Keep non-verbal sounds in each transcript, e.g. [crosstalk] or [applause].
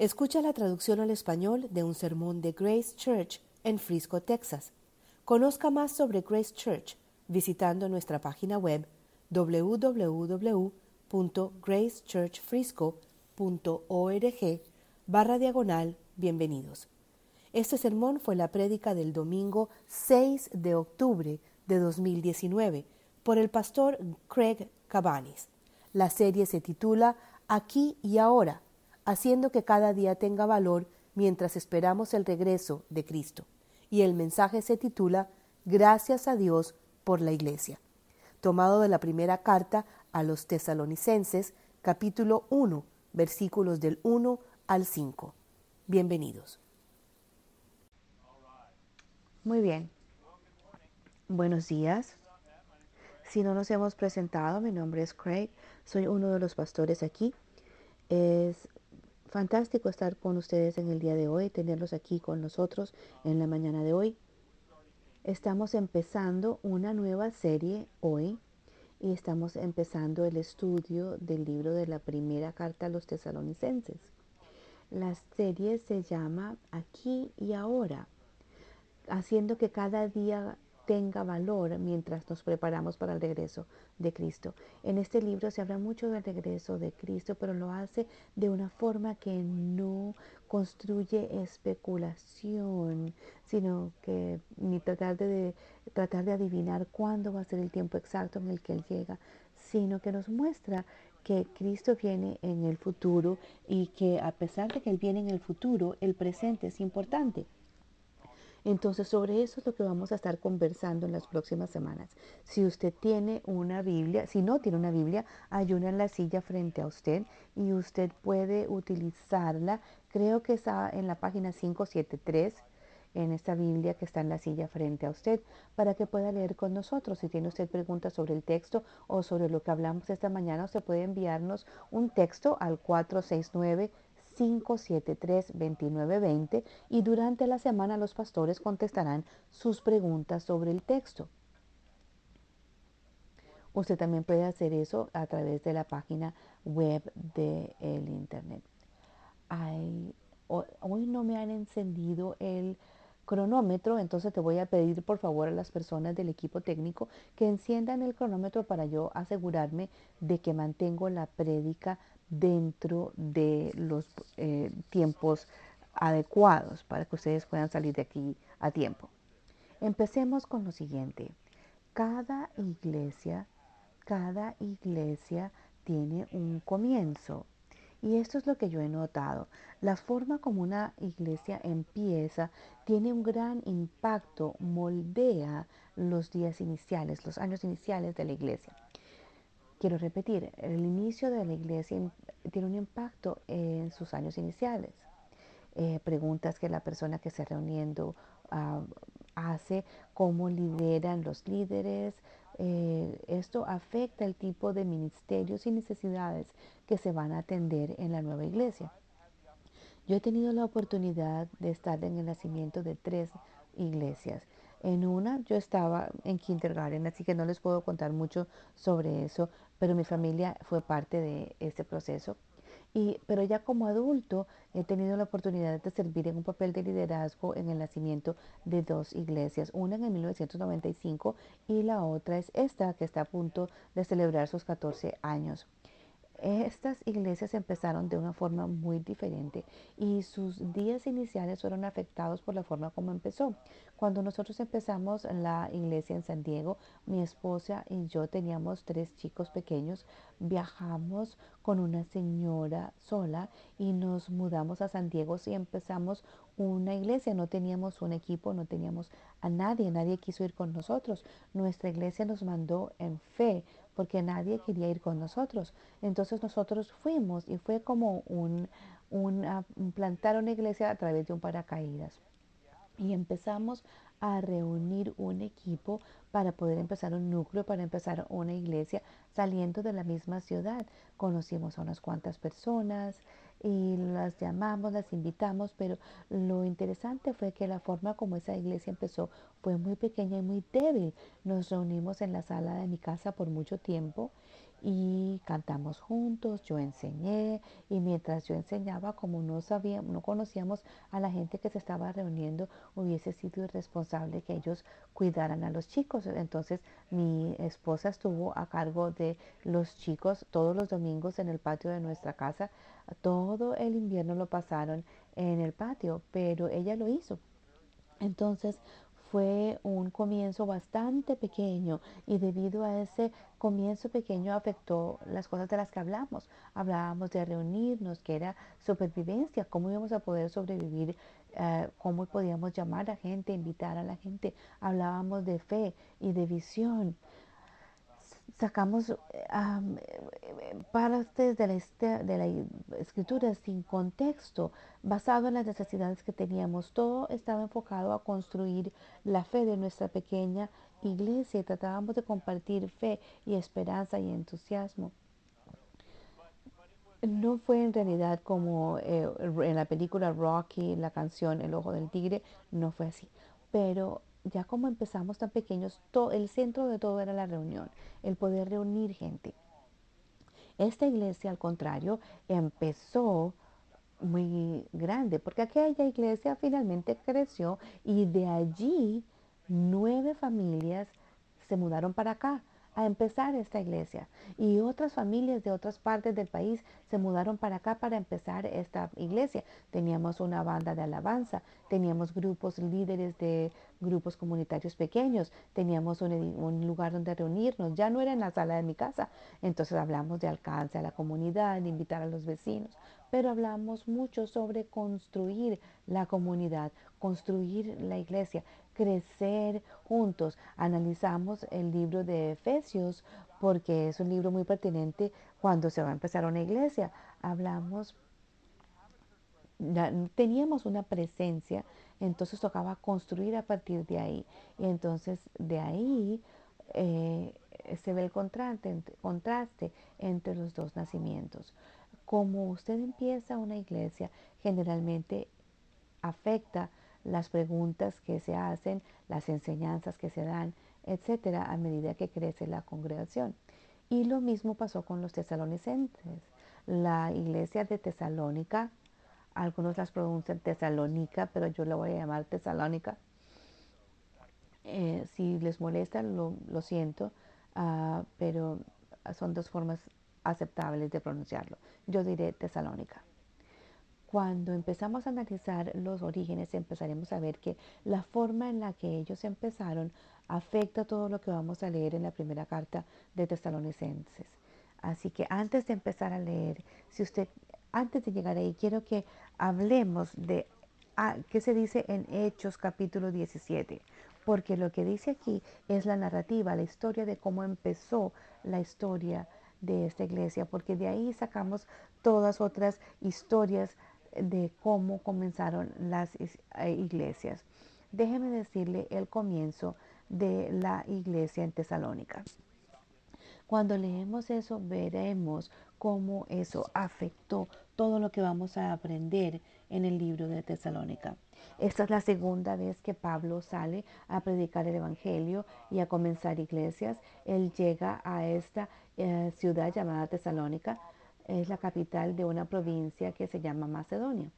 Escucha la traducción al español de un sermón de Grace Church en Frisco, Texas. Conozca más sobre Grace Church visitando nuestra página web www.gracechurchfrisco.org barra diagonal bienvenidos. Este sermón fue la prédica del domingo 6 de octubre de 2019 por el pastor Craig Cabanis. La serie se titula Aquí y ahora, haciendo que cada día tenga valor mientras esperamos el regreso de Cristo. Y el mensaje se titula Gracias a Dios por la Iglesia, tomado de la primera carta a los tesalonicenses, capítulo 1, versículos del 1 al 5. Bienvenidos. Muy bien. Buenos días. Si no nos hemos presentado, mi nombre es Craig, soy uno de los pastores aquí. Es fantástico estar con ustedes en el día de hoy, tenerlos aquí con nosotros en la mañana de hoy. Estamos empezando una nueva serie hoy y estamos empezando el estudio del libro de la primera carta a los tesalonicenses. La serie se llama Aquí y ahora, haciendo que cada día tenga valor mientras nos preparamos para el regreso de Cristo. En este libro se habla mucho del regreso de Cristo, pero lo hace de una forma que no construye especulación, sino que ni tratar de, tratar de adivinar cuándo va a ser el tiempo exacto en el que Él llega, sino que nos muestra que Cristo viene en el futuro y que a pesar de que Él viene en el futuro, el presente es importante. Entonces, sobre eso es lo que vamos a estar conversando en las próximas semanas. Si usted tiene una Biblia, si no tiene una Biblia, hay una en la silla frente a usted y usted puede utilizarla. Creo que está en la página 573 en esta Biblia que está en la silla frente a usted para que pueda leer con nosotros. Si tiene usted preguntas sobre el texto o sobre lo que hablamos esta mañana, usted puede enviarnos un texto al 469 573-2920 y durante la semana los pastores contestarán sus preguntas sobre el texto. Usted también puede hacer eso a través de la página web del el Internet. hoy no me han encendido el cronómetro, entonces te voy a pedir por favor a las personas del equipo técnico que enciendan el cronómetro para yo asegurarme de que mantengo la prédica dentro de los eh, tiempos adecuados para que ustedes puedan salir de aquí a tiempo. Empecemos con lo siguiente. Cada iglesia, cada iglesia tiene un comienzo. Y esto es lo que yo he notado. La forma como una iglesia empieza tiene un gran impacto, moldea los días iniciales, los años iniciales de la iglesia. Quiero repetir, el inicio de la iglesia tiene un impacto en sus años iniciales. Eh, preguntas que la persona que está reuniendo ah, hace, cómo lideran los líderes. Eh, esto afecta el tipo de ministerios y necesidades que se van a atender en la nueva iglesia. Yo he tenido la oportunidad de estar en el nacimiento de tres iglesias. En una yo estaba en kindergarten, así que no les puedo contar mucho sobre eso, pero mi familia fue parte de este proceso. Y, pero ya como adulto he tenido la oportunidad de servir en un papel de liderazgo en el nacimiento de dos iglesias, una en el 1995 y la otra es esta que está a punto de celebrar sus 14 años. Estas iglesias empezaron de una forma muy diferente y sus días iniciales fueron afectados por la forma como empezó. Cuando nosotros empezamos la iglesia en San Diego, mi esposa y yo teníamos tres chicos pequeños, viajamos con una señora sola y nos mudamos a San Diego y empezamos una iglesia. No teníamos un equipo, no teníamos a nadie, nadie quiso ir con nosotros. Nuestra iglesia nos mandó en fe porque nadie quería ir con nosotros. Entonces nosotros fuimos y fue como un, plantar una iglesia a través de un paracaídas. Y empezamos a reunir un equipo para poder empezar un núcleo, para empezar una iglesia saliendo de la misma ciudad. Conocimos a unas cuantas personas, y las llamamos, las invitamos, pero lo interesante fue que la forma como esa iglesia empezó fue muy pequeña y muy débil. Nos reunimos en la sala de mi casa por mucho tiempo y cantamos juntos, yo enseñé y mientras yo enseñaba, como no sabíamos, no conocíamos a la gente que se estaba reuniendo, hubiese sido irresponsable que ellos cuidaran a los chicos. Entonces mi esposa estuvo a cargo de los chicos todos los domingos en el patio de nuestra casa. Todo el invierno lo pasaron en el patio, pero ella lo hizo. Entonces fue un comienzo bastante pequeño y debido a ese comienzo pequeño afectó las cosas de las que hablamos. Hablábamos de reunirnos, que era supervivencia, cómo íbamos a poder sobrevivir, eh, cómo podíamos llamar a gente, invitar a la gente. Hablábamos de fe y de visión sacamos eh, partes de la, de la escritura sin contexto, basado en las necesidades que teníamos. Todo estaba enfocado a construir la fe de nuestra pequeña iglesia tratábamos de compartir fe y esperanza y entusiasmo. No fue en realidad como eh, en la película Rocky, la canción El Ojo del Tigre, no fue así. Pero ya como empezamos tan pequeños, el centro de todo era la reunión, el poder reunir gente. Esta iglesia, al contrario, empezó muy grande, porque aquella iglesia finalmente creció y de allí nueve familias se mudaron para acá a empezar esta iglesia. Y otras familias de otras partes del país se mudaron para acá para empezar esta iglesia. Teníamos una banda de alabanza, teníamos grupos líderes de grupos comunitarios pequeños, teníamos un, lugar donde reunirnos. Ya no era en la sala de mi casa. Entonces hablamos de alcance a la comunidad, de invitar a los vecinos. Pero hablamos mucho sobre construir la comunidad, construir la iglesia crecer juntos. Analizamos el libro de Efesios porque es un libro muy pertinente cuando se va a empezar una iglesia. Hablamos, teníamos una presencia, entonces tocaba construir a partir de ahí. Y entonces de ahí eh, se ve el contraste, contraste entre los dos nacimientos. Como usted empieza una iglesia, generalmente afecta las preguntas que se hacen, las enseñanzas que se dan, etcétera, a medida que crece la congregación. Y lo mismo pasó con los tesalonicenses. La iglesia de Tesalónica, algunos las pronuncian Tesalónica, pero yo la voy a llamar Tesalónica. Eh, si les molesta, lo, siento, ah, pero son dos formas aceptables de pronunciarlo. Yo diré Tesalónica. Cuando empezamos a analizar los orígenes, empezaremos a ver que la forma en la que ellos empezaron afecta todo lo que vamos a leer en la primera carta de Tesalonicenses. Así que antes de empezar a leer, si usted, antes de llegar ahí, quiero que hablemos de ah, qué se dice en Hechos capítulo 17, porque lo que dice aquí es la narrativa, la historia de cómo empezó la historia de esta iglesia, porque de ahí sacamos todas otras historias de cómo comenzaron las eh, iglesias. Déjeme decirle el comienzo de la iglesia en Tesalónica. Cuando leemos eso, veremos cómo eso afectó todo lo que vamos a aprender en el libro de Tesalónica. Esta es la segunda vez que Pablo sale a predicar el Evangelio y a comenzar iglesias. Él llega a esta eh, ciudad llamada Tesalónica es la capital de una provincia que se llama Macedonia.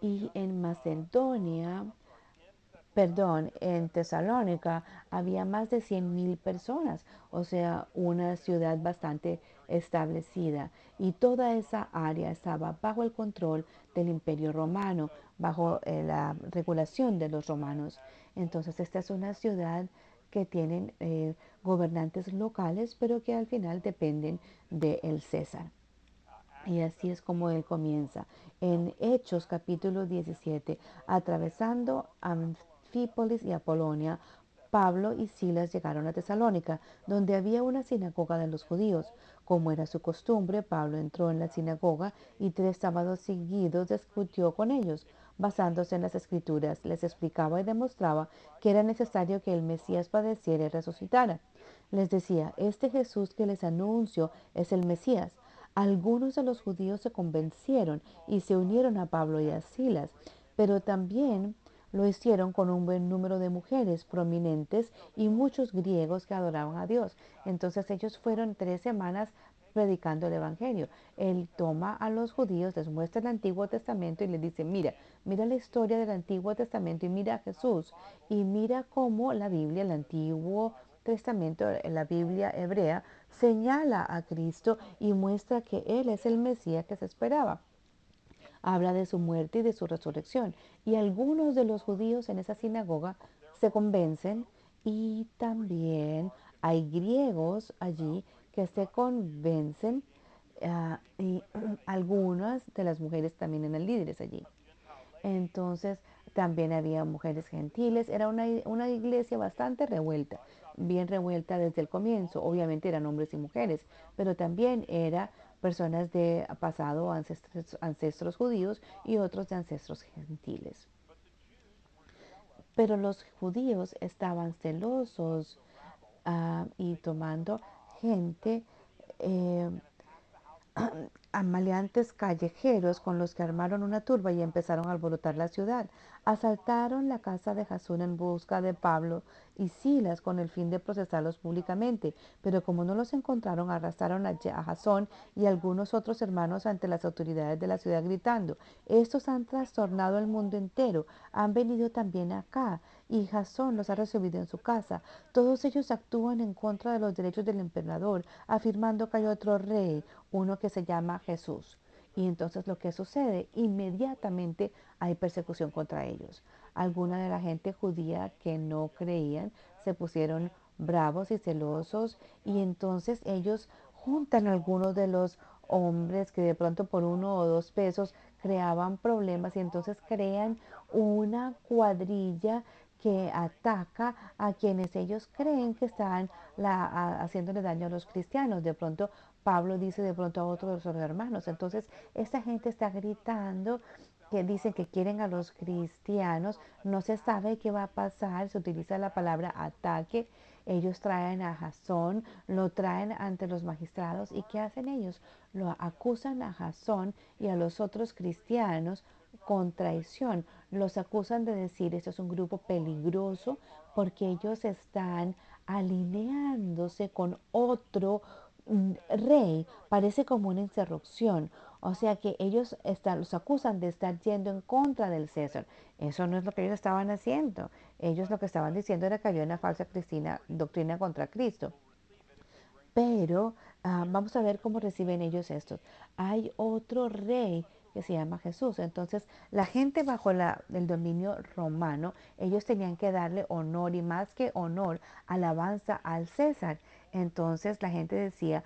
Y en Macedonia, perdón, en Tesalónica había más de 100.000 personas, o sea, una ciudad bastante establecida. Y toda esa área estaba bajo el control del imperio romano, bajo eh, la regulación de los romanos. Entonces, esta es una ciudad que tienen eh, gobernantes locales, pero que al final dependen del César. Y así es como él comienza. En Hechos capítulo 17, atravesando Anfípolis y Apolonia, Pablo y Silas llegaron a Tesalónica, donde había una sinagoga de los judíos. Como era su costumbre, Pablo entró en la sinagoga y tres sábados seguidos discutió con ellos basándose en las escrituras, les explicaba y demostraba que era necesario que el Mesías padeciera y resucitara. Les decía, este Jesús que les anuncio es el Mesías. Algunos de los judíos se convencieron y se unieron a Pablo y a Silas, pero también lo hicieron con un buen número de mujeres prominentes y muchos griegos que adoraban a Dios. Entonces ellos fueron tres semanas predicando el Evangelio. Él toma a los judíos, les muestra el Antiguo Testamento y les dice, mira, mira la historia del Antiguo Testamento y mira a Jesús y mira cómo la Biblia, el Antiguo Testamento, la Biblia hebrea, señala a Cristo y muestra que Él es el Mesías que se esperaba habla de su muerte y de su resurrección. Y algunos de los judíos en esa sinagoga se convencen y también hay griegos allí que se convencen ah, y [clears throat] algunas de las mujeres también eran líderes allí. Entonces también había mujeres gentiles, era una, una iglesia bastante revuelta, bien revuelta desde el comienzo, obviamente eran hombres y mujeres, pero también era personas de pasado, ancestros, judíos y otros de ancestros gentiles. Pero los judíos estaban celosos ah, y tomando gente eh, [clears throat] a maleantes callejeros con los que armaron una turba y empezaron a alborotar la ciudad. Asaltaron la casa de Jasón en busca de Pablo y Silas con el fin de procesarlos públicamente, pero como no los encontraron, arrastraron a Jasón y algunos otros hermanos ante las autoridades de la ciudad gritando, estos han trastornado el mundo entero, han venido también acá y Jasón los ha recibido en su casa. Todos ellos actúan en contra de los derechos del emperador, afirmando que hay otro rey, uno que se llama Jesús. Y entonces lo que sucede, inmediatamente hay persecución contra ellos. Alguna de la gente judía que no creían se pusieron bravos y celosos y entonces ellos juntan a algunos de los hombres que de pronto por uno o dos pesos creaban problemas y entonces crean una cuadrilla que ataca a quienes ellos creen que están haciéndole daño a los cristianos. De pronto Pablo dice de pronto a otro de sus hermanos. Entonces, esta gente está gritando que dicen que quieren a los cristianos. No se sabe qué va a pasar. Se utiliza la palabra ataque. Ellos traen a Jasón, lo traen ante los magistrados. ¿Y qué hacen ellos? Lo acusan a Jasón y a los otros cristianos con traición. Los acusan de decir, esto es un grupo peligroso porque ellos están alineándose con otro rey parece como una interrupción. O sea que ellos están, los acusan de estar yendo en contra del César. Eso no es lo que ellos estaban haciendo. Ellos lo que estaban diciendo era que había una falsa cristina, doctrina contra Cristo. Pero ah, vamos a ver cómo reciben ellos esto. Hay otro rey que se llama Jesús. Entonces, la gente bajo la, el dominio romano, ellos tenían que darle honor y más que honor, alabanza al César. Entonces la gente decía,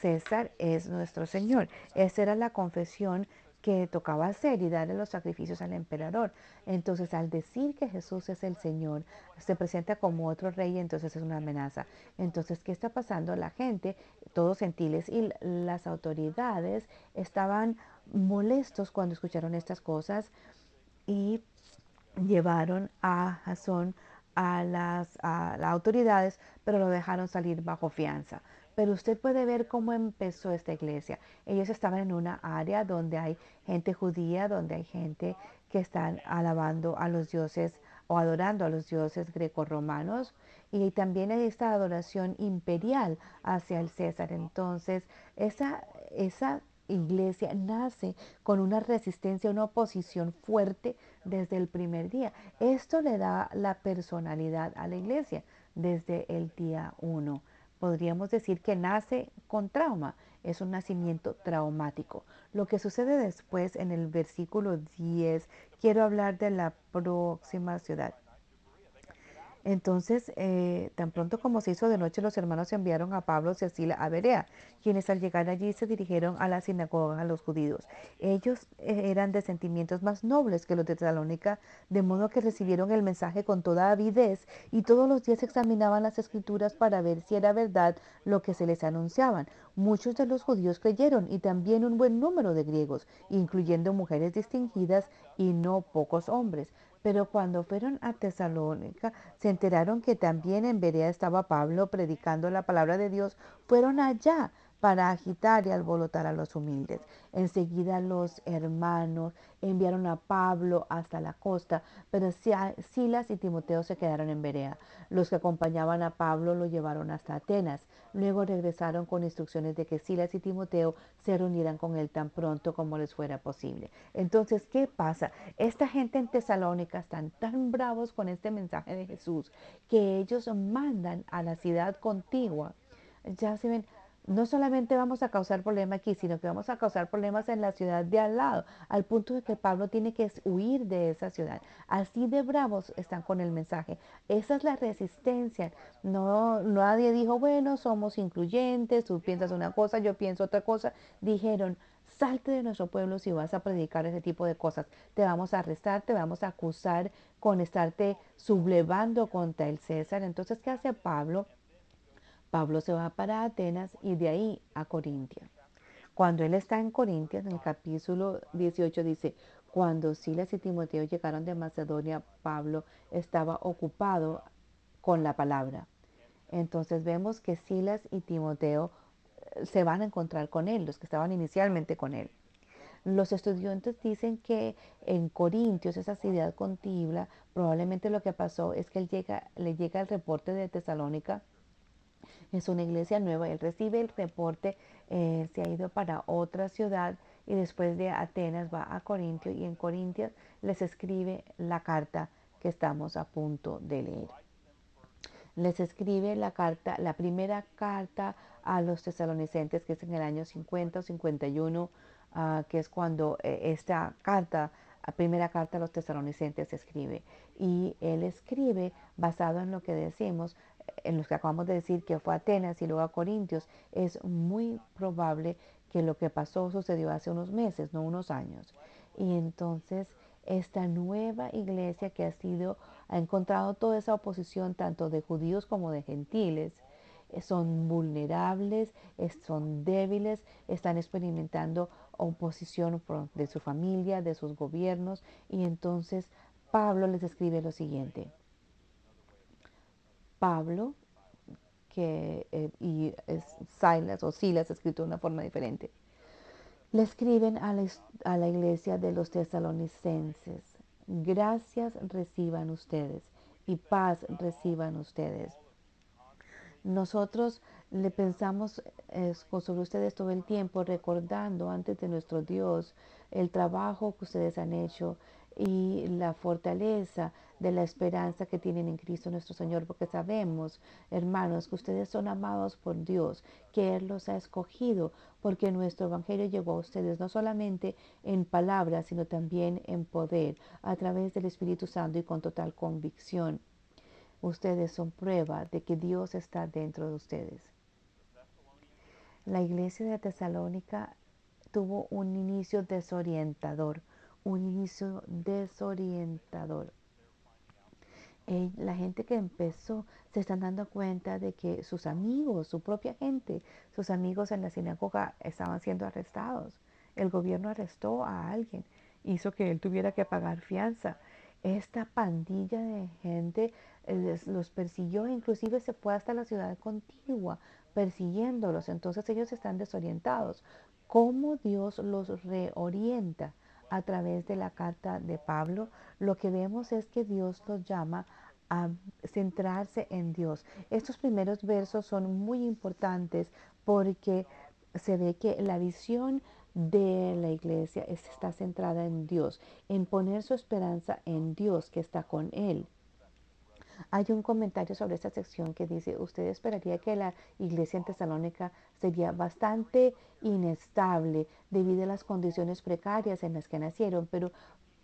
César es nuestro Señor. Esa era la confesión que tocaba hacer y darle los sacrificios al emperador. Entonces, al decir que Jesús es el Señor, se presenta como otro rey, entonces es una amenaza. Entonces, ¿qué está pasando? La gente, todos gentiles y las autoridades estaban molestos cuando escucharon estas cosas y llevaron a Jasón a las, autoridades, pero lo dejaron salir bajo fianza. Pero usted puede ver cómo empezó esta iglesia. Ellos estaban en una área donde hay gente judía, donde hay gente que están alabando a los dioses o adorando a los dioses grecorromanos. Y también hay esta adoración imperial hacia el César. Entonces, esa, esa iglesia nace con una resistencia, una oposición fuerte desde el primer día. Esto le da la personalidad a la iglesia desde el día uno. Podríamos decir que nace con trauma, es un nacimiento traumático. Lo que sucede después en el versículo 10, quiero hablar de la próxima ciudad. Entonces, eh, tan pronto como se hizo de noche, los hermanos enviaron a Pablo y a Sila a Berea, quienes al llegar allí se dirigieron a la sinagoga a los judíos. Ellos eh, eran de sentimientos más nobles que los de Tesalónica, de modo que recibieron el mensaje con toda avidez y todos los días examinaban las escrituras para ver si era verdad lo que se les anunciaban. Muchos de los judíos creyeron y también un buen número de griegos, incluyendo mujeres distinguidas y no pocos hombres. Pero cuando fueron a Tesalónica, se enteraron que también en Berea estaba Pablo predicando la palabra de Dios. Fueron allá para agitar y alborotar a los humildes. Enseguida los hermanos enviaron a Pablo hasta la costa, pero Silas y Timoteo se quedaron en Berea. Los que acompañaban a Pablo lo llevaron hasta Atenas. Luego regresaron con instrucciones de que Silas y Timoteo se reunieran con él tan pronto como les fuera posible. Entonces, ¿qué pasa? Esta gente en Tesalónica están tan bravos con este mensaje de Jesús que ellos mandan a la ciudad contigua. Ya se ven, no solamente vamos a causar problemas aquí, sino que vamos a causar problemas en la ciudad de al lado, al punto de que Pablo tiene que huir de esa ciudad. Así de bravos están con el mensaje. Esa es la resistencia. No, nadie dijo, bueno, somos incluyentes, tú piensas una cosa, yo pienso otra cosa. Dijeron, salte de nuestro pueblo si vas a predicar ese tipo de cosas. Te vamos a arrestar, te vamos a acusar con estarte sublevando contra el César. Entonces, ¿qué hace Pablo? Pablo se va para Atenas y de ahí a Corintia. Cuando él está en Corintia, en el capítulo 18 dice, cuando Silas y Timoteo llegaron de Macedonia, Pablo estaba ocupado con la palabra. Entonces vemos que Silas y Timoteo eh, se van a encontrar con él, los que estaban inicialmente con él. Los estudiantes dicen que en Corintios, esa ciudad contigua, probablemente lo que pasó es que él llega, le llega el reporte de Tesalónica es una iglesia nueva. Él recibe el reporte, eh, se ha ido para otra ciudad y después de Atenas va a Corintio y en Corintios les escribe la carta que estamos a punto de leer. Les escribe la carta, la primera carta a los tesalonicenses, que es en el año 50 o 51, ah, que es cuando eh, esta carta, la primera carta a los tesalonicenses se escribe. Y él escribe basado en lo que decimos, en los que acabamos de decir que fue a Atenas y luego a Corintios, es muy probable que lo que pasó sucedió hace unos meses, no unos años. Y entonces esta nueva iglesia que ha sido, ha encontrado toda esa oposición tanto de judíos como de gentiles, eh, son vulnerables, son débiles, están experimentando oposición de su familia, de sus gobiernos, y entonces Pablo les escribe lo siguiente. Pablo, que, eh, y Silas o Silas escrito de una forma diferente, le escriben a la, a la iglesia de los tesalonicenses, gracias reciban ustedes y paz reciban ustedes. Nosotros le pensamos sobre ustedes todo el tiempo, recordando antes de nuestro Dios el trabajo que ustedes han hecho, y la fortaleza de la esperanza que tienen en Cristo nuestro Señor, porque sabemos, hermanos, que ustedes son amados por Dios, que Él los ha escogido, porque nuestro Evangelio llegó a ustedes no solamente en palabras, sino también en poder, a través del Espíritu Santo y con total convicción. Ustedes son prueba de que Dios está dentro de ustedes. La iglesia de Tesalónica tuvo un inicio desorientador un inicio desorientador. La gente que empezó se están dando cuenta de que sus amigos, su propia gente, sus amigos en la sinagoga estaban siendo arrestados. El gobierno arrestó a alguien, hizo que él tuviera que pagar fianza. Esta pandilla de gente eh, los persiguió, inclusive se fue hasta la ciudad contigua persiguiéndolos. Entonces ellos están desorientados. ¿Cómo Dios los reorienta? a través de la carta de Pablo, lo que vemos es que Dios los llama a centrarse en Dios. Estos primeros versos son muy importantes porque se ve que la visión de la iglesia está centrada en Dios, en poner su esperanza en Dios que está con él. Hay un comentario sobre esta sección que dice, usted esperaría que la iglesia en Tesalónica sería bastante inestable debido a las condiciones precarias en las que nacieron, pero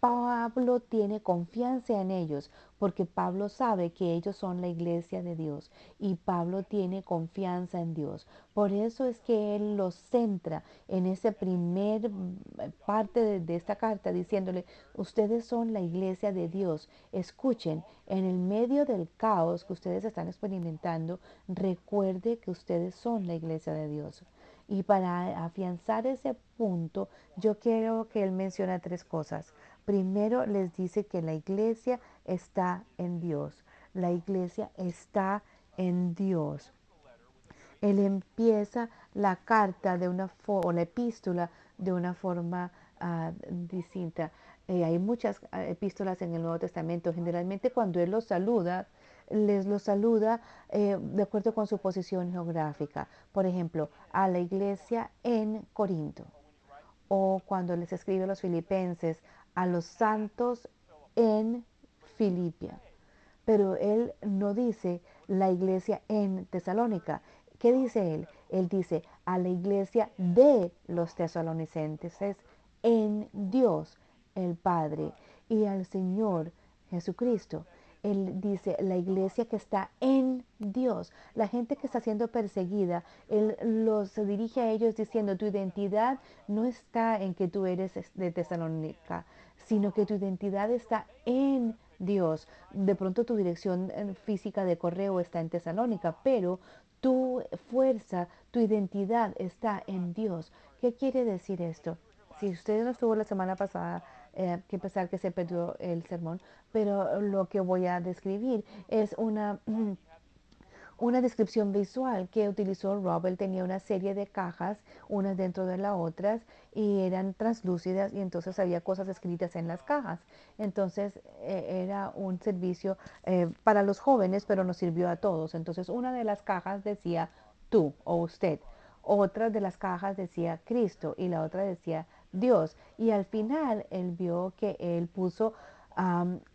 Pablo tiene confianza en ellos porque Pablo sabe que ellos son la iglesia de Dios y Pablo tiene confianza en Dios. Por eso es que él los centra en esa primer eh, parte de, de esta carta diciéndole, ustedes son la iglesia de Dios. Escuchen, en el medio del caos que ustedes están experimentando, recuerde que ustedes son la iglesia de Dios. Y para afianzar ese punto, yo quiero que él mencione tres cosas. Primero les dice que la iglesia está en Dios. La iglesia está en Dios. Él empieza la carta de una o la epístola de una forma uh, distinta. Eh, hay muchas ah, epístolas en el Nuevo Testamento. Generalmente cuando Él los saluda, les los saluda eh, de acuerdo con su posición geográfica. Por ejemplo, a la iglesia en Corinto. O cuando les escribe a los filipenses, a los santos en Filipia. Pero Él no dice la iglesia en Tesalónica. ¿Qué dice Él? Él dice a la iglesia de los tesalonicenses en Dios el Padre y al Señor Jesucristo. Él dice, la iglesia que está en Dios, la gente que está siendo perseguida, Él los dirige a ellos diciendo, tu identidad no está en que tú eres de Tesalónica, sino que tu identidad está en Dios. De pronto tu dirección eh, física de correo está en Tesalónica, pero tu fuerza, tu identidad está en Dios. ¿Qué quiere decir esto? Si usted no estuvo la semana pasada, eh, que pesar que se perdió el sermón, pero lo que voy a describir es una, [clears throat] una descripción visual que utilizó Rob. Él tenía una serie de cajas, unas dentro de las otras, y eran translúcidas y entonces había cosas escritas en las cajas. Entonces e, era un servicio eh, para los jóvenes, pero nos sirvió a todos. Entonces una de las cajas decía tú o usted. Otra de las cajas decía Cristo y la otra decía Dios. Y al final él vio que él puso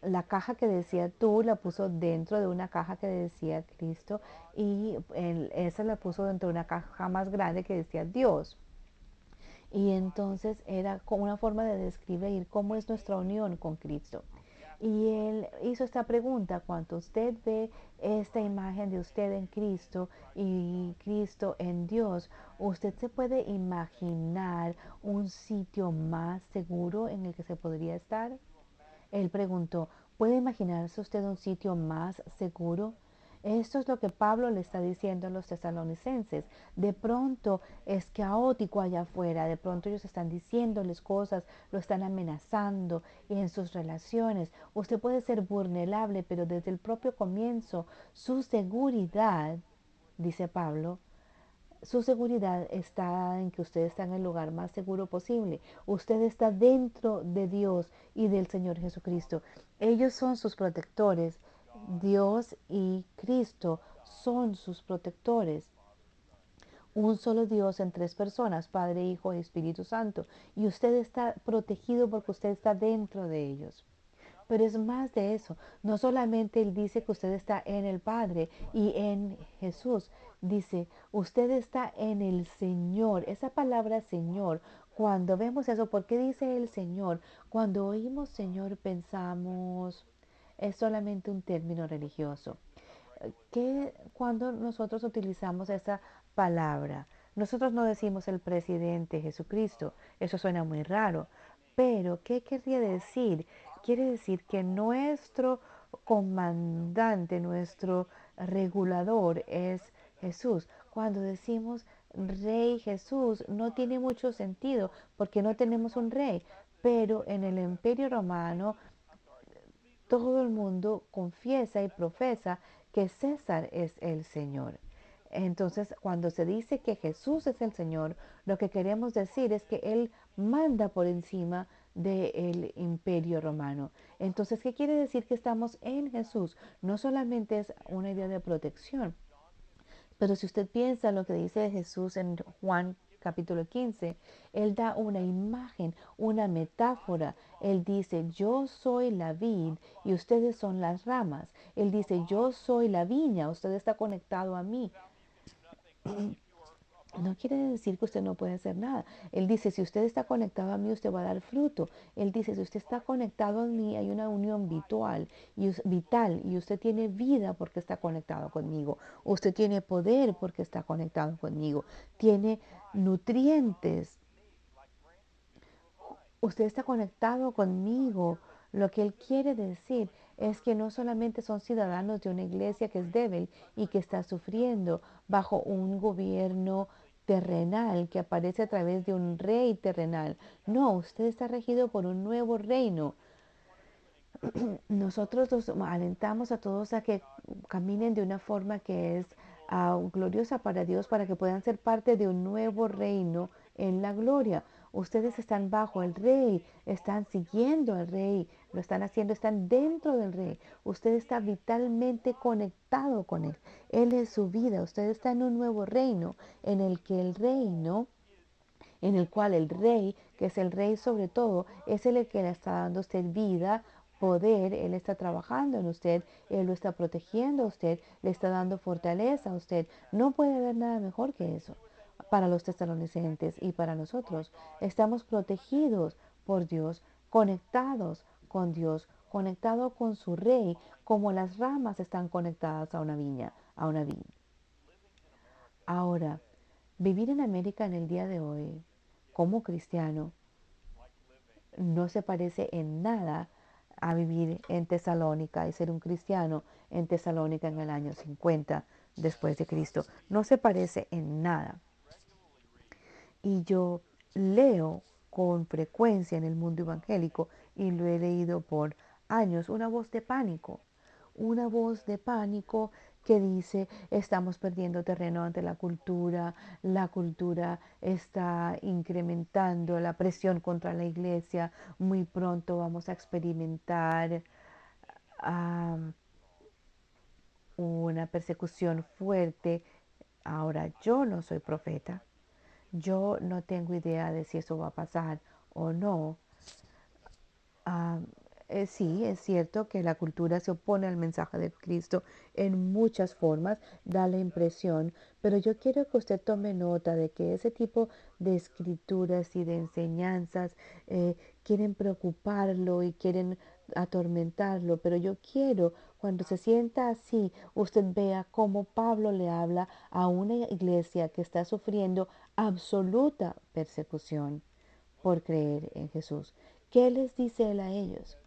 la caja que decía tú, la puso dentro de una caja que decía Cristo y esa la puso dentro de una caja más grande que decía Dios. Y entonces era como una forma de describir cómo es nuestra unión con Cristo. Y él hizo esta pregunta, cuando usted ve esta imagen de usted en Cristo y Cristo en Dios, ¿usted se puede imaginar un sitio más seguro en el que se podría estar? Él preguntó, ¿puede imaginarse usted un sitio más seguro? Esto es lo que Pablo le está diciendo a los tesalonicenses. De pronto es caótico allá afuera, de pronto ellos están diciéndoles cosas, lo están amenazando y en sus relaciones. Usted puede ser vulnerable, pero desde el propio comienzo su seguridad, dice Pablo, su seguridad está en que usted está en el lugar más seguro posible. Usted está dentro de Dios y del Señor Jesucristo. Ellos son sus protectores Dios y Cristo son sus protectores. Un solo Dios en tres personas, Padre, Hijo y Espíritu Santo. Y usted está protegido porque usted está dentro de ellos. Pero es más de eso. No solamente Él dice que usted está en el Padre y en Jesús. Dice, usted está en el Señor. Esa palabra Señor, cuando vemos eso, ¿por qué dice el Señor? Cuando oímos Señor pensamos, es solamente un término religioso. ¿Qué, cuando nosotros utilizamos esa palabra, nosotros no decimos el presidente Jesucristo, eso suena muy raro, pero ¿qué querría decir? Quiere decir que nuestro comandante, nuestro regulador es Jesús. Cuando decimos Rey Jesús, no tiene mucho sentido porque no tenemos un rey, pero en el imperio romano todo el mundo confiesa y profesa que César es el Señor. Entonces, cuando se dice que Jesús es el Señor, lo que queremos decir es que Él manda por encima del imperio romano. Entonces, ¿qué quiere decir que estamos en Jesús? No solamente es una idea de protección, pero si usted piensa lo que dice Jesús en Juan capítulo 15, Él da una imagen, una metáfora. Él dice, yo soy la vid y ustedes son las ramas. Él dice, yo soy la viña, usted está conectado a mí. No quiere decir que usted no puede hacer nada. Él dice, si usted está conectado a mí, usted va a dar fruto. Él dice, si usted está conectado a mí, hay una unión vital y, vital y usted tiene vida porque está conectado conmigo. Usted tiene poder porque está conectado conmigo. Tiene nutrientes. Usted está conectado conmigo. Lo que él quiere decir es que no solamente son ciudadanos de una iglesia que es débil y que está sufriendo bajo un gobierno terrenal que aparece a través de un rey terrenal. No, usted está regido por un nuevo reino. [clears throat] Nosotros los alentamos a todos a que caminen de una forma que es gloriosa para Dios para que puedan ser parte de un nuevo reino en la gloria. Ustedes están bajo el rey, están siguiendo al rey, lo están haciendo, están dentro del rey. Usted está vitalmente conectado con él. Él es su vida. Usted está en un nuevo reino en el que el reino en el cual el rey, que es el rey sobre todo, es el que le está dando a usted vida, poder, Él está trabajando en usted, Él lo está protegiendo a usted, le está dando fortaleza a usted. No puede haber nada mejor que eso para los tesalonicenses y para nosotros. Estamos protegidos por Dios, conectados con Dios, conectados con su rey, como las ramas están conectadas a una viña, a una viña. Ahora, vivir en América en el día de hoy como cristiano no se parece en nada a vivir en Tesalónica y ser un cristiano en Tesalónica en el año 50 después de Cristo. No se parece en nada. Y yo leo con frecuencia en el mundo evangélico y lo he leído por años, una voz de pánico, una voz de pánico que dice estamos perdiendo terreno ante la cultura, la cultura está incrementando la presión contra la iglesia, muy pronto vamos a experimentar una persecución fuerte. Ahora yo no soy profeta, yo no tengo idea de si eso va a pasar o no. Eh, sí, es cierto que la cultura se opone al mensaje de Cristo en muchas formas, da la impresión, pero yo quiero que usted tome nota de que ese tipo de escrituras y de enseñanzas eh, quieren preocuparlo y quieren atormentarlo, pero yo quiero cuando se sienta así, usted vea cómo Pablo le habla a una iglesia que está sufriendo absoluta persecución por creer en Jesús. ¿Qué les dice él a ellos?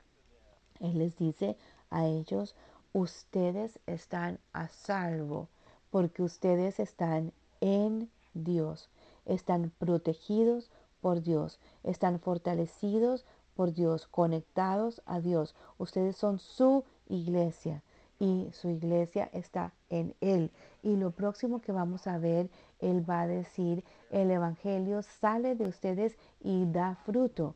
Él les dice a ellos, ustedes están a salvo porque ustedes están en Dios, están protegidos por Dios, están fortalecidos por Dios, conectados a Dios. Ustedes son su iglesia y su iglesia está en Él. Y lo próximo que vamos a ver, Él va a decir, el Evangelio sale de ustedes y da fruto.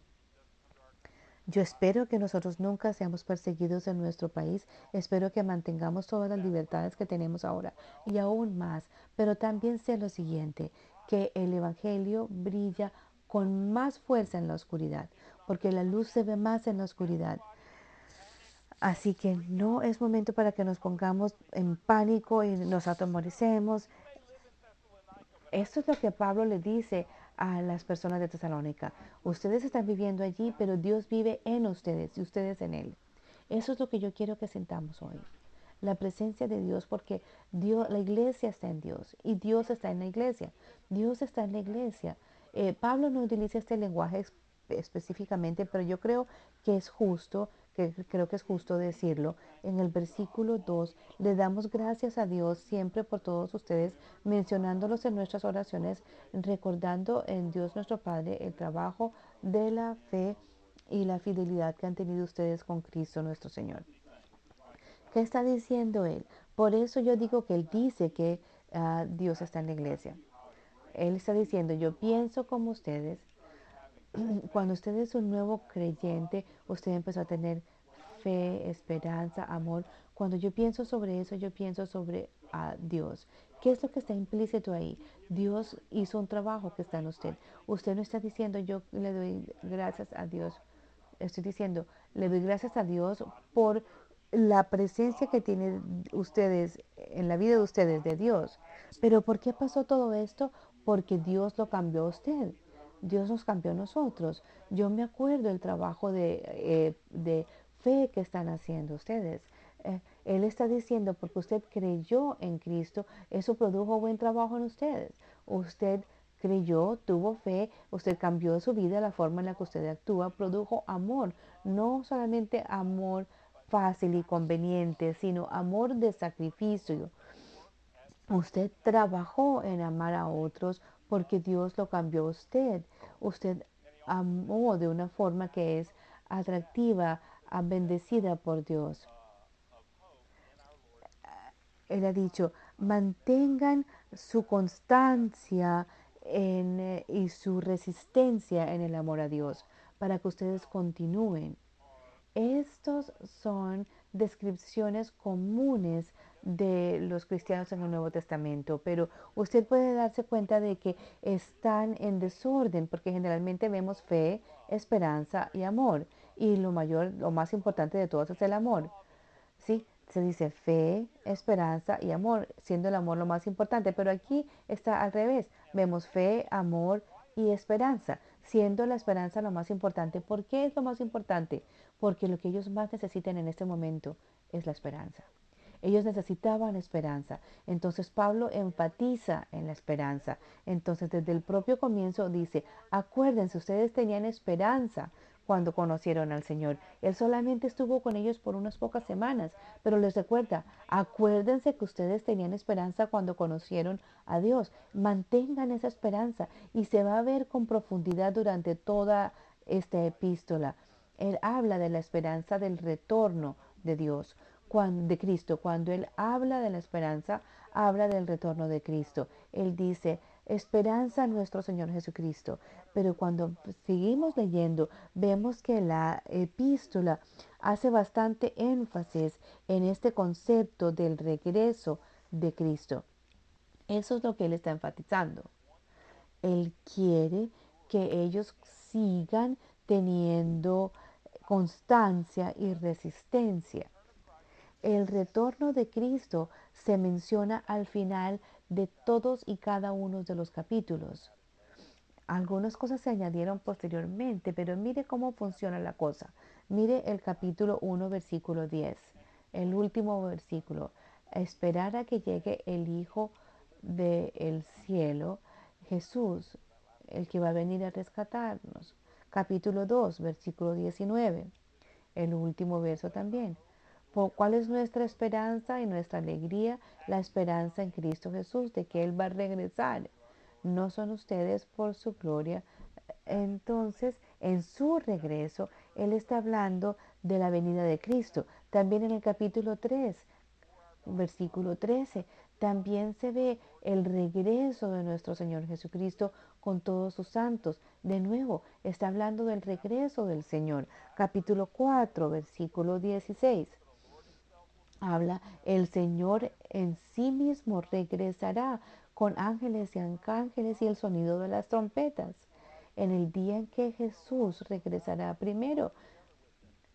Yo espero que nosotros nunca seamos perseguidos en nuestro país. Espero que mantengamos todas las libertades que tenemos ahora y aún más. Pero también sé lo siguiente, que el Evangelio brilla con más fuerza en la oscuridad, porque la luz se ve más en la oscuridad. Así que no es momento para que nos pongamos en pánico y nos atemoricemos. Esto es lo que Pablo le dice a las personas de Tesalónica. Ustedes están viviendo allí, pero Dios vive en ustedes y ustedes en Él. Eso es lo que yo quiero que sentamos hoy. La presencia de Dios, porque Dios, la iglesia está en Dios y Dios está en la iglesia. Dios está en la iglesia. Eh, Pablo no utiliza este lenguaje específicamente, pero yo creo que es justo que creo que es justo decirlo, en el versículo 2 le damos gracias a Dios siempre por todos ustedes, mencionándolos en nuestras oraciones, recordando en Dios nuestro Padre el trabajo de la fe y la fidelidad que han tenido ustedes con Cristo nuestro Señor. ¿Qué está diciendo Él? Por eso yo digo que Él dice que ah, Dios está en la iglesia. Él está diciendo, yo pienso como ustedes, cuando usted es un nuevo creyente, usted empezó a tener fe, esperanza, amor. Cuando yo pienso sobre eso, yo pienso sobre a Dios. ¿Qué es lo que está implícito ahí? Dios hizo un trabajo que está en usted. Usted no está diciendo yo le doy gracias a Dios. Estoy diciendo, le doy gracias a Dios por la presencia que tienen ustedes en la vida de ustedes de Dios. Pero ¿por qué pasó todo esto? Porque Dios lo cambió a usted. Dios nos cambió a nosotros. Yo me acuerdo del trabajo de, eh, de fe que están haciendo ustedes. Eh, él está diciendo, porque usted creyó en Cristo, eso produjo buen trabajo en ustedes. Usted creyó, tuvo fe, usted cambió su vida, la forma en la que usted actúa, produjo amor, no solamente amor fácil y conveniente, sino amor de sacrificio. Usted trabajó en amar a otros porque Dios lo cambió a usted. Usted amó de una forma que es atractiva, bendecida por Dios. Él ha dicho, mantengan su constancia eh, y su resistencia en el amor a Dios para que ustedes continúen. Estos son descripciones comunes de los cristianos en el Nuevo Testamento, pero usted puede darse cuenta de que están en desorden porque generalmente vemos fe, esperanza y amor y lo mayor, lo más importante de todos es el amor. ¿Sí? Se dice fe, esperanza y amor, siendo el amor lo más importante, pero aquí está al revés. Vemos fe, amor y esperanza, siendo la esperanza lo más importante. ¿Por qué es lo más importante? Porque lo que ellos más necesitan en este momento es la esperanza. Ellos necesitaban esperanza. Entonces Pablo enfatiza en la esperanza. Entonces desde el propio comienzo dice, acuérdense, ustedes tenían esperanza cuando conocieron al Señor. Él solamente estuvo con ellos por unas pocas semanas, pero les recuerda, acuérdense que ustedes tenían esperanza cuando conocieron a Dios. Mantengan esa esperanza y se va a ver con profundidad durante toda esta epístola. Él habla de la esperanza del retorno de Dios de Cristo. Cuando Él habla de la esperanza, habla del retorno de Cristo. Él dice, esperanza en nuestro Señor Jesucristo. Pero cuando seguimos leyendo, vemos que la epístola hace bastante énfasis en este concepto del regreso de Cristo. Eso es lo que Él está enfatizando. Él quiere que ellos sigan teniendo constancia y resistencia. El retorno de Cristo se menciona al final de todos y cada uno de los capítulos. Algunas cosas se añadieron posteriormente, pero mire cómo funciona la cosa. Mire el capítulo 1, versículo 10, el último versículo. Esperar a que llegue el Hijo del cielo, Jesús, el que va a venir a rescatarnos. Capítulo 2, versículo 19. El último verso también. ¿Cuál es nuestra esperanza y nuestra alegría? La esperanza en Cristo Jesús, de que Él va a regresar. No son ustedes por su gloria. Entonces, en su regreso, Él está hablando de la venida de Cristo. También en el capítulo 3, versículo 13, también se ve el regreso de nuestro Señor Jesucristo con todos sus santos. De nuevo, está hablando del regreso del Señor. Capítulo 4, versículo 16 habla, el Señor en sí mismo regresará con ángeles y arcángeles y el sonido de las trompetas. En el día en que Jesús regresará primero,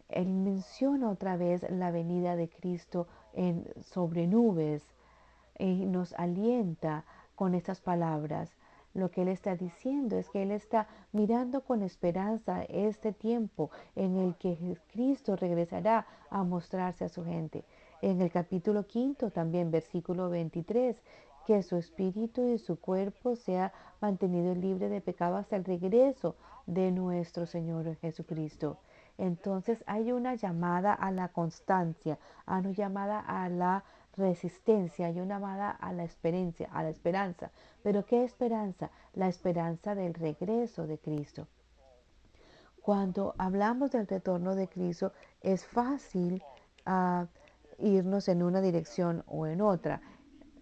Él menciona otra vez la venida de Cristo sobre nubes y nos alienta con estas palabras. Lo que Él está diciendo es que Él está mirando con esperanza este tiempo en el que Cristo regresará a mostrarse a su gente en el capítulo quinto también, versículo 23, que su espíritu y su cuerpo sea mantenido libre de pecado hasta el regreso de nuestro Señor Jesucristo. Entonces hay una llamada a la constancia, hay una llamada a la resistencia, hay una llamada a la esperanza, a la esperanza. Pero ¿qué esperanza? La esperanza del regreso de Cristo. Cuando hablamos del retorno de Cristo, es fácil uh, irnos en una dirección o en otra.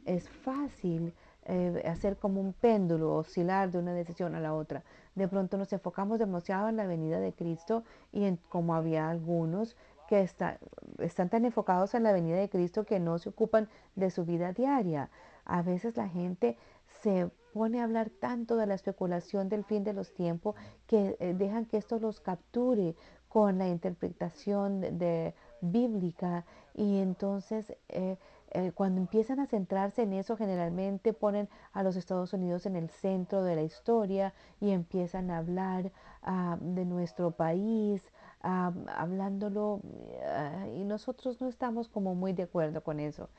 Es fácil eh, hacer como un péndulo, oscilar de una decisión a la otra. De pronto nos enfocamos demasiado en la venida de Cristo y en como había algunos que están tan enfocados en la venida de Cristo que no se ocupan de su vida diaria. A veces la gente se pone a hablar tanto de la especulación del fin de los tiempos que eh, dejan que esto los capture con la interpretación de bíblica y entonces eh, eh, cuando empiezan a centrarse en eso generalmente ponen a los Estados Unidos en el centro de la historia y empiezan a hablar ah, de nuestro país, ah, hablándolo ah, y nosotros no estamos como muy de acuerdo con eso.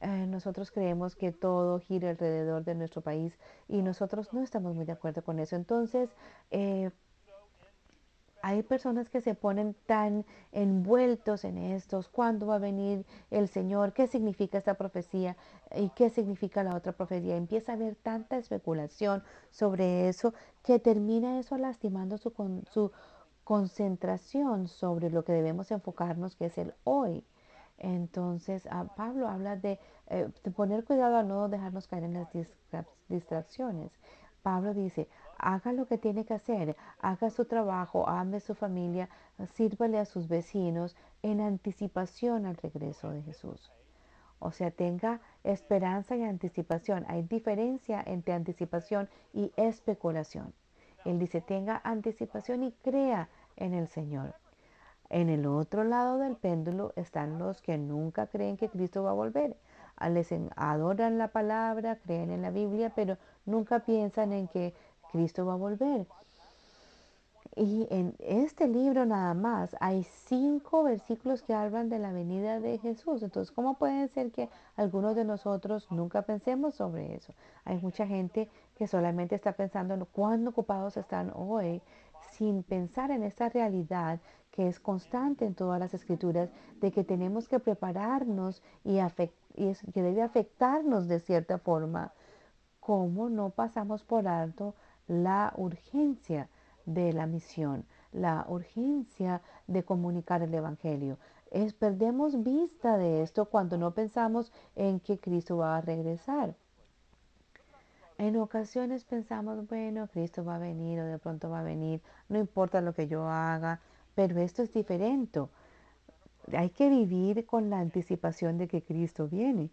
Eh, nosotros creemos que todo gira alrededor de nuestro país y nosotros no estamos muy de acuerdo con eso. Entonces, hay personas que se ponen tan envueltos en estos, cuándo va a venir el Señor, qué significa esta profecía y qué significa la otra profecía. Empieza a haber tanta especulación sobre eso que termina eso lastimando su, su concentración sobre lo que debemos enfocarnos, que es el hoy. Entonces, Pablo habla de, eh, de, poner cuidado a no dejarnos caer en las distracciones. Pablo dice, haga lo que tiene que hacer, haga su trabajo, ame su familia, sírvale a sus vecinos en anticipación al regreso de Jesús. O sea, tenga esperanza y anticipación. Hay diferencia entre anticipación y especulación. Él dice, tenga anticipación y crea en el Señor. En el otro lado del péndulo están los que nunca creen que Cristo va a volver. Les adoran la palabra, creen en la Biblia, pero nunca piensan en que Cristo va a volver. Y en este libro nada más hay cinco versículos que hablan de la venida de Jesús. Entonces, ¿cómo puede ser que algunos de nosotros nunca pensemos sobre eso? Hay mucha gente que solamente está pensando en cuán ocupados están hoy sin pensar en esta realidad que es constante en todas las escrituras de que tenemos que prepararnos y, y que debe afectarnos de cierta forma. ¿Cómo no pasamos por alto la urgencia? de la misión, la urgencia de comunicar el Evangelio. Es, perdemos vista de esto cuando no pensamos en que Cristo va a regresar. En ocasiones pensamos, bueno, Cristo va a venir o de pronto va a venir, no importa lo que yo haga, pero esto es diferente. Hay que vivir con la anticipación de que Cristo viene.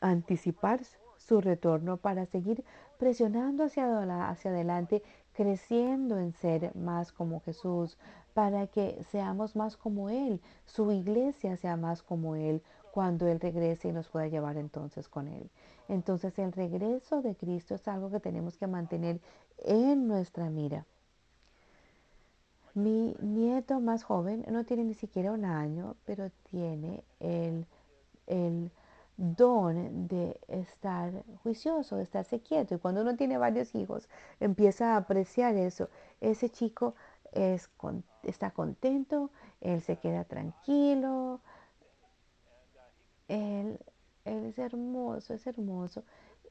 Anticipar su retorno para seguir presionando hacia, adelante creciendo en ser más como Jesús, para que seamos más como Él, su iglesia sea más como Él cuando Él regrese y nos pueda llevar entonces con Él. Entonces el regreso de Cristo es algo que tenemos que mantener en nuestra mira. Mi nieto más joven no tiene ni siquiera un año, pero tiene el, el don de estar juicioso, de estarse quieto. Y cuando uno tiene varios hijos, empieza a apreciar eso. Ese chico es, está contento, él se queda tranquilo, él, él es hermoso, es hermoso.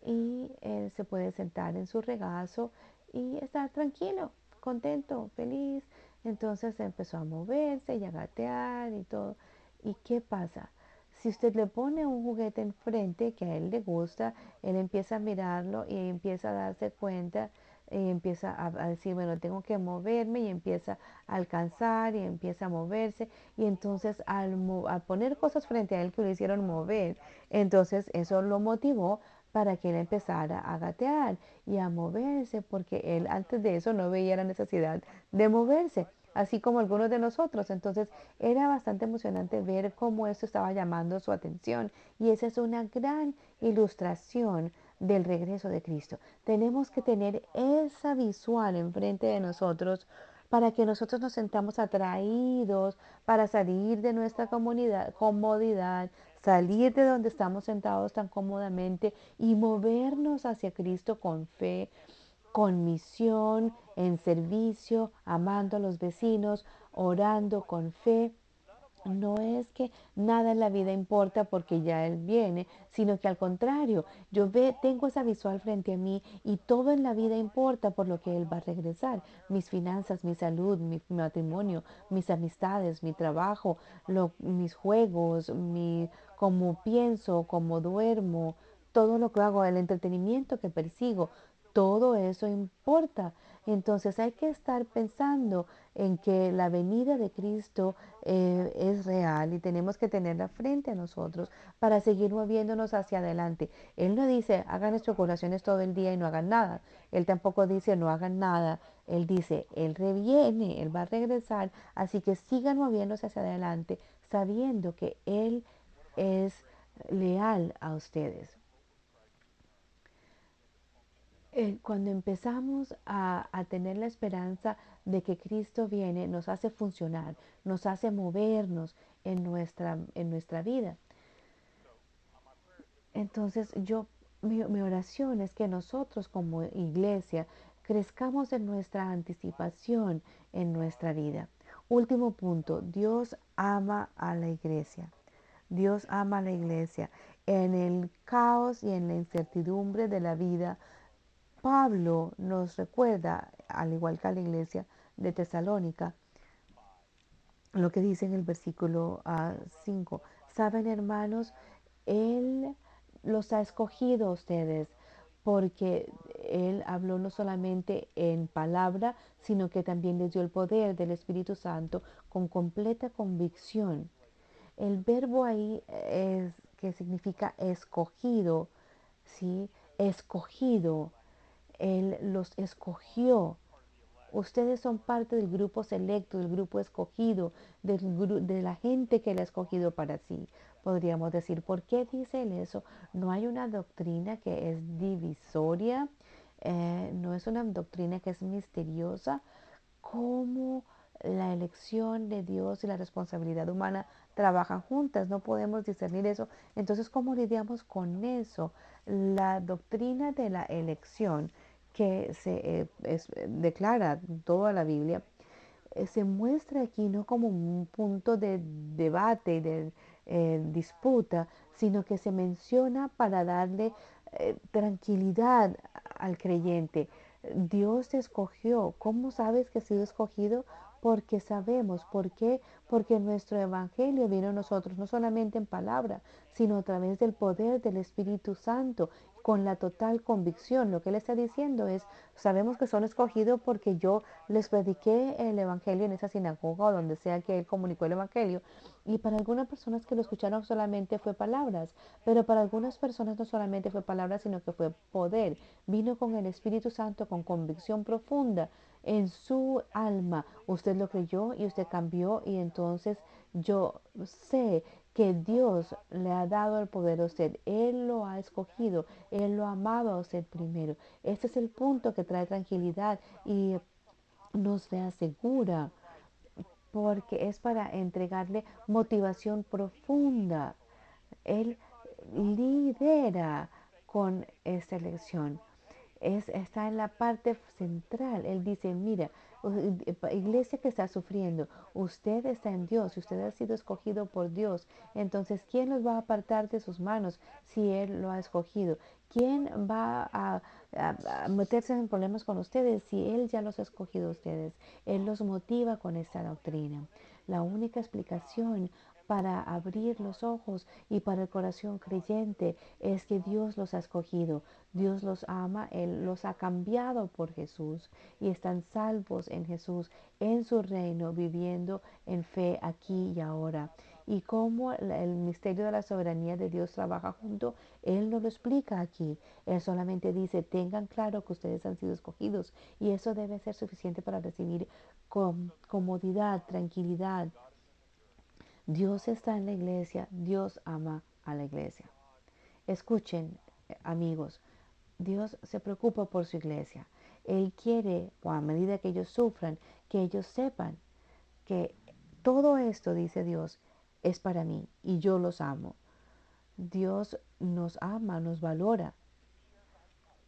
Y él se puede sentar en su regazo y estar tranquilo, contento, feliz. Entonces empezó a moverse y a gatear y todo. ¿Y qué pasa? Si usted le pone un juguete enfrente que a él le gusta, él empieza a mirarlo y empieza a darse cuenta y empieza a, decir, bueno, tengo que moverme y empieza a alcanzar y empieza a moverse. Y entonces al, al poner cosas frente a él que lo hicieron mover, entonces eso lo motivó para que él empezara a gatear y a moverse porque él antes de eso no veía la necesidad de moverse así como algunos de nosotros. Entonces era bastante emocionante ver cómo esto estaba llamando su atención y esa es una gran ilustración del regreso de Cristo. Tenemos que tener esa visual enfrente de nosotros para que nosotros nos sentamos atraídos, para salir de nuestra comunidad, comodidad, salir de donde estamos sentados tan cómodamente y movernos hacia Cristo con fe, con misión, en servicio, amando a los vecinos, orando con fe. No es que nada en la vida importa porque ya Él viene, sino que al contrario, yo ve, tengo esa visual frente a mí y todo en la vida importa por lo que Él va a regresar. Mis finanzas, mi salud, mi matrimonio, mis amistades, mi trabajo, mis juegos, mi, cómo pienso, cómo duermo, todo lo que hago, el entretenimiento que persigo, todo eso importa. Entonces hay que estar pensando en que la venida de Cristo eh, es real y tenemos que tenerla frente a nosotros para seguir moviéndonos hacia adelante. Él no dice hagan oraciones todo el día y no hagan nada. Él tampoco dice no hagan nada. Él dice, Él reviene, Él va a regresar, así que sigan moviéndose hacia adelante sabiendo que Él es leal a ustedes. Eh, cuando empezamos a, tener la esperanza de que Cristo viene, nos hace funcionar, nos hace movernos en nuestra, en nuestra vida. Entonces yo, mi, mi oración es que nosotros como iglesia crezcamos en nuestra anticipación en nuestra vida. Último punto, Dios ama a la iglesia. Dios ama a la iglesia. En el caos y en la incertidumbre de la vida, Pablo nos recuerda, al igual que a la iglesia de Tesalónica, lo que dice en el versículo 5. Saben, hermanos, Él los ha escogido a ustedes porque Él habló no solamente en palabra, sino que también les dio el poder del Espíritu Santo con completa convicción. El verbo ahí es que significa escogido, ¿sí? Escogido. Él los escogió Ustedes son parte del grupo selecto, del grupo escogido, de la gente que Él ha escogido para sí. Podríamos decir, ¿por qué dice Él eso? No hay una doctrina que es divisoria, eh, no es una doctrina que es misteriosa. ¿Cómo la elección de Dios y la responsabilidad humana trabajan juntas? No podemos discernir eso. Entonces, ¿cómo lidiamos con eso? La doctrina de la elección que se eh, declara toda la Biblia, eh, se muestra aquí no como un punto de debate y de eh, disputa, sino que se menciona para darle tranquilidad al creyente. Dios te escogió. ¿Cómo sabes que has sido escogido? Porque sabemos. ¿Por qué? Porque nuestro Evangelio vino a nosotros no solamente en palabra, sino a través del poder del Espíritu Santo con la total convicción. Lo que él está diciendo es, sabemos que son escogidos porque yo les prediqué el Evangelio en esa sinagoga o donde sea que él comunicó el Evangelio. Y para algunas personas que lo escucharon solamente fue palabras, pero para algunas personas no solamente fue palabras, sino que fue poder. Vino con el Espíritu Santo, con convicción profunda en su alma. Usted lo creyó y usted cambió y entonces yo sé que Dios le ha dado el poder a usted. Él lo ha escogido, Él lo amado a usted primero. Este es el punto que trae tranquilidad y nos reasegura porque es para entregarle motivación profunda. Él lidera con esta elección. Es, está en la parte central. Él dice, mira, iglesia que está sufriendo, usted está en Dios, usted ha sido escogido por Dios. Entonces, ¿quién los va a apartar de sus manos si Él lo ha escogido? ¿Quién va a, meterse en problemas con ustedes si Él ya los ha escogido a ustedes? Él los motiva con esta doctrina. La única explicación para abrir los ojos y para el corazón creyente es que Dios los ha escogido, Dios los ama, Él los ha cambiado por Jesús y están salvos en Jesús, en su reino, viviendo en fe aquí y ahora. Y cómo el misterio de la soberanía de Dios trabaja junto, Él no lo explica aquí. Él solamente dice, tengan claro que ustedes han sido escogidos y eso debe ser suficiente para recibir comodidad, tranquilidad, Dios está en la iglesia, Dios ama a la iglesia. Escuchen, amigos, Dios se preocupa por su iglesia. Él quiere, a medida que ellos sufran, que ellos sepan que todo esto, dice Dios, es para mí y yo los amo. Dios nos ama, nos valora.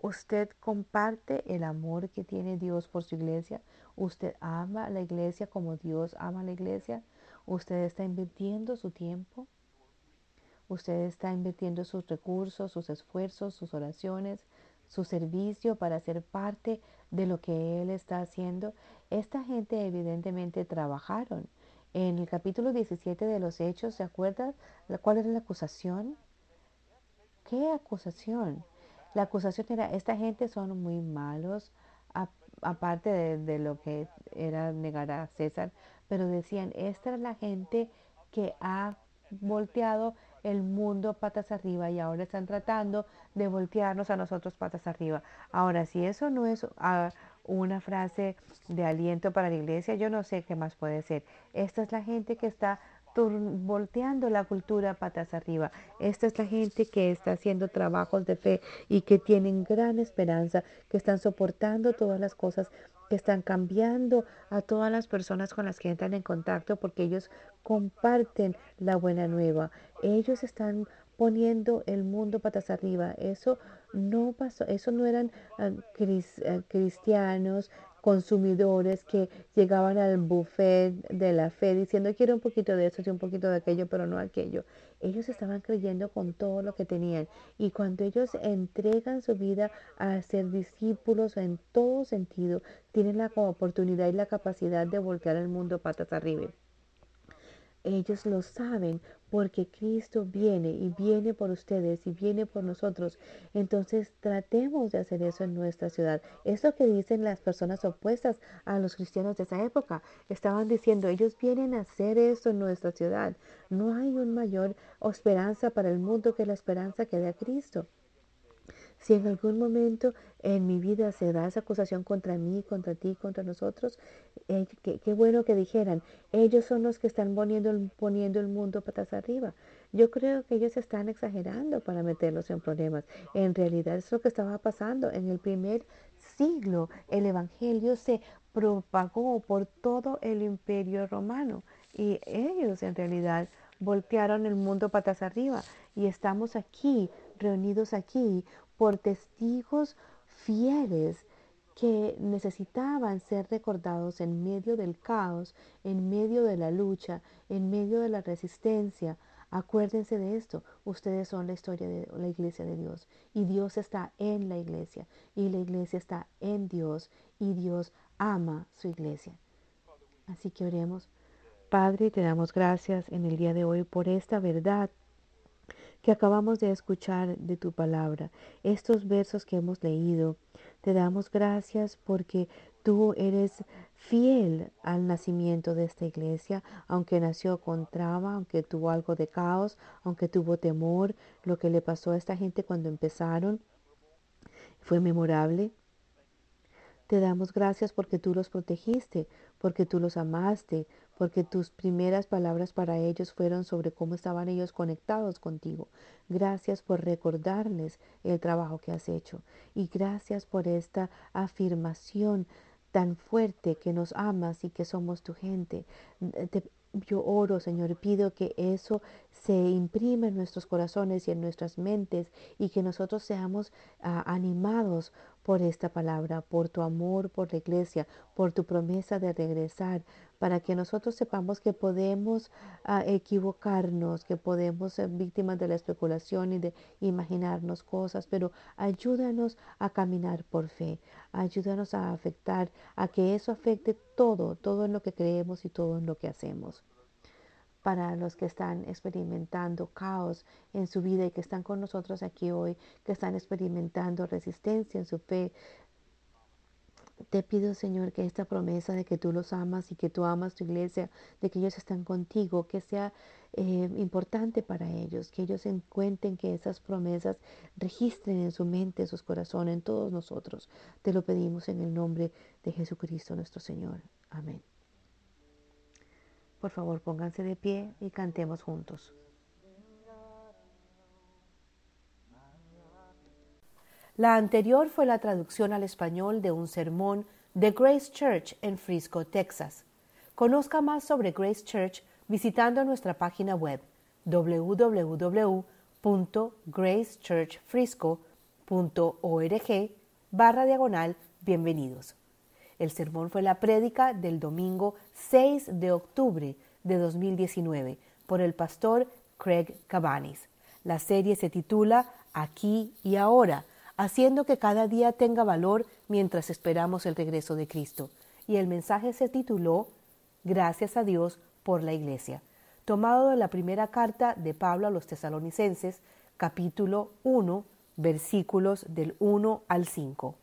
Usted comparte el amor que tiene Dios por su iglesia. Usted ama a la iglesia como Dios ama a la iglesia. Usted está invirtiendo su tiempo, usted está invirtiendo sus recursos, sus esfuerzos, sus oraciones, su servicio para ser parte de lo que Él está haciendo. Esta gente evidentemente trabajaron. En el capítulo 17 de los Hechos, ¿se acuerdan cuál era la acusación? ¿Qué acusación? La acusación era, esta gente son muy malos, aparte de, lo que era negar a César, pero decían, esta es la gente que ha volteado el mundo patas arriba y ahora están tratando de voltearnos a nosotros patas arriba. Ahora, si eso no es ah, una frase de aliento para la iglesia, yo no sé qué más puede ser. Esta es la gente que está volteando la cultura patas arriba. Esta es la gente que está haciendo trabajos de fe y que tienen gran esperanza, que están soportando todas las cosas, que están cambiando a todas las personas con las que entran en contacto porque ellos comparten la buena nueva. Ellos están poniendo el mundo patas arriba. Eso no pasó, eso no eran ah, ah, cristianos consumidores que llegaban al buffet de la fe diciendo quiero un poquito de eso y un poquito de aquello, pero no aquello. Ellos estaban creyendo con todo lo que tenían y cuando ellos entregan su vida a ser discípulos en todo sentido, tienen la oportunidad y la capacidad de voltear el mundo patas arriba. Ellos lo saben porque Cristo viene y viene por ustedes y viene por nosotros. Entonces tratemos de hacer eso en nuestra ciudad. Es lo que dicen las personas opuestas a los cristianos de esa época. Estaban diciendo, ellos vienen a hacer esto en nuestra ciudad. No hay un mayor esperanza para el mundo que la esperanza que da Cristo. Si en algún momento en mi vida se da esa acusación contra mí, contra ti, contra nosotros, eh, qué, bueno que dijeran, ellos son los que están poniendo, poniendo el mundo patas arriba. Yo creo que ellos están exagerando para meterlos en problemas. En realidad es lo que estaba pasando. En el primer siglo el Evangelio se propagó por todo el imperio romano y ellos en realidad voltearon el mundo patas arriba y estamos aquí reunidos aquí por testigos fieles que necesitaban ser recordados en medio del caos, en medio de la lucha, en medio de la resistencia. Acuérdense de esto, ustedes son la historia de la iglesia de Dios y Dios está en la iglesia y la iglesia está en Dios y Dios ama su iglesia. Así que oremos. Padre, te damos gracias en el día de hoy por esta verdad que acabamos de escuchar de tu palabra, estos versos que hemos leído. Te damos gracias porque tú eres fiel al nacimiento de esta iglesia, aunque nació con trama, aunque tuvo algo de caos, aunque tuvo temor, lo que le pasó a esta gente cuando empezaron fue memorable. Te damos gracias porque tú los protegiste, porque tú los amaste, porque tus primeras palabras para ellos fueron sobre cómo estaban ellos conectados contigo. Gracias por recordarles el trabajo que has hecho y gracias por esta afirmación tan fuerte que nos amas y que somos tu gente. yo oro, Señor, pido que eso se imprime en nuestros corazones y en nuestras mentes y que nosotros seamos ah, animados por esta palabra, por tu amor, por la iglesia, por tu promesa de regresar, para que nosotros sepamos que podemos ah, equivocarnos, que podemos ser víctimas de la especulación y de imaginarnos cosas, pero ayúdanos a caminar por fe, ayúdanos a afectar, a que eso afecte todo, todo en lo que creemos y todo en lo que hacemos para los que están experimentando caos en su vida y que están con nosotros aquí hoy, que están experimentando resistencia en su fe. Te pido, Señor, que esta promesa de que tú los amas y que tú amas tu iglesia, de que ellos están contigo, que sea eh, importante para ellos, que ellos encuentren que esas promesas registren en su mente, en sus corazones, en todos nosotros. Te lo pedimos en el nombre de Jesucristo nuestro Señor. Amén. Por favor, pónganse de pie y cantemos juntos. La anterior fue la traducción al español de un sermón de Grace Church en Frisco, Texas. Conozca más sobre Grace Church visitando nuestra página web www.gracechurchfrisco.org barra diagonal bienvenidos. El sermón fue la prédica del domingo 6 de octubre de 2019 por el pastor Craig Cabanis. La serie se titula Aquí y ahora, haciendo que cada día tenga valor mientras esperamos el regreso de Cristo. Y el mensaje se tituló Gracias a Dios por la Iglesia, tomado de la primera carta de Pablo a los tesalonicenses, capítulo 1, versículos del 1 al 5.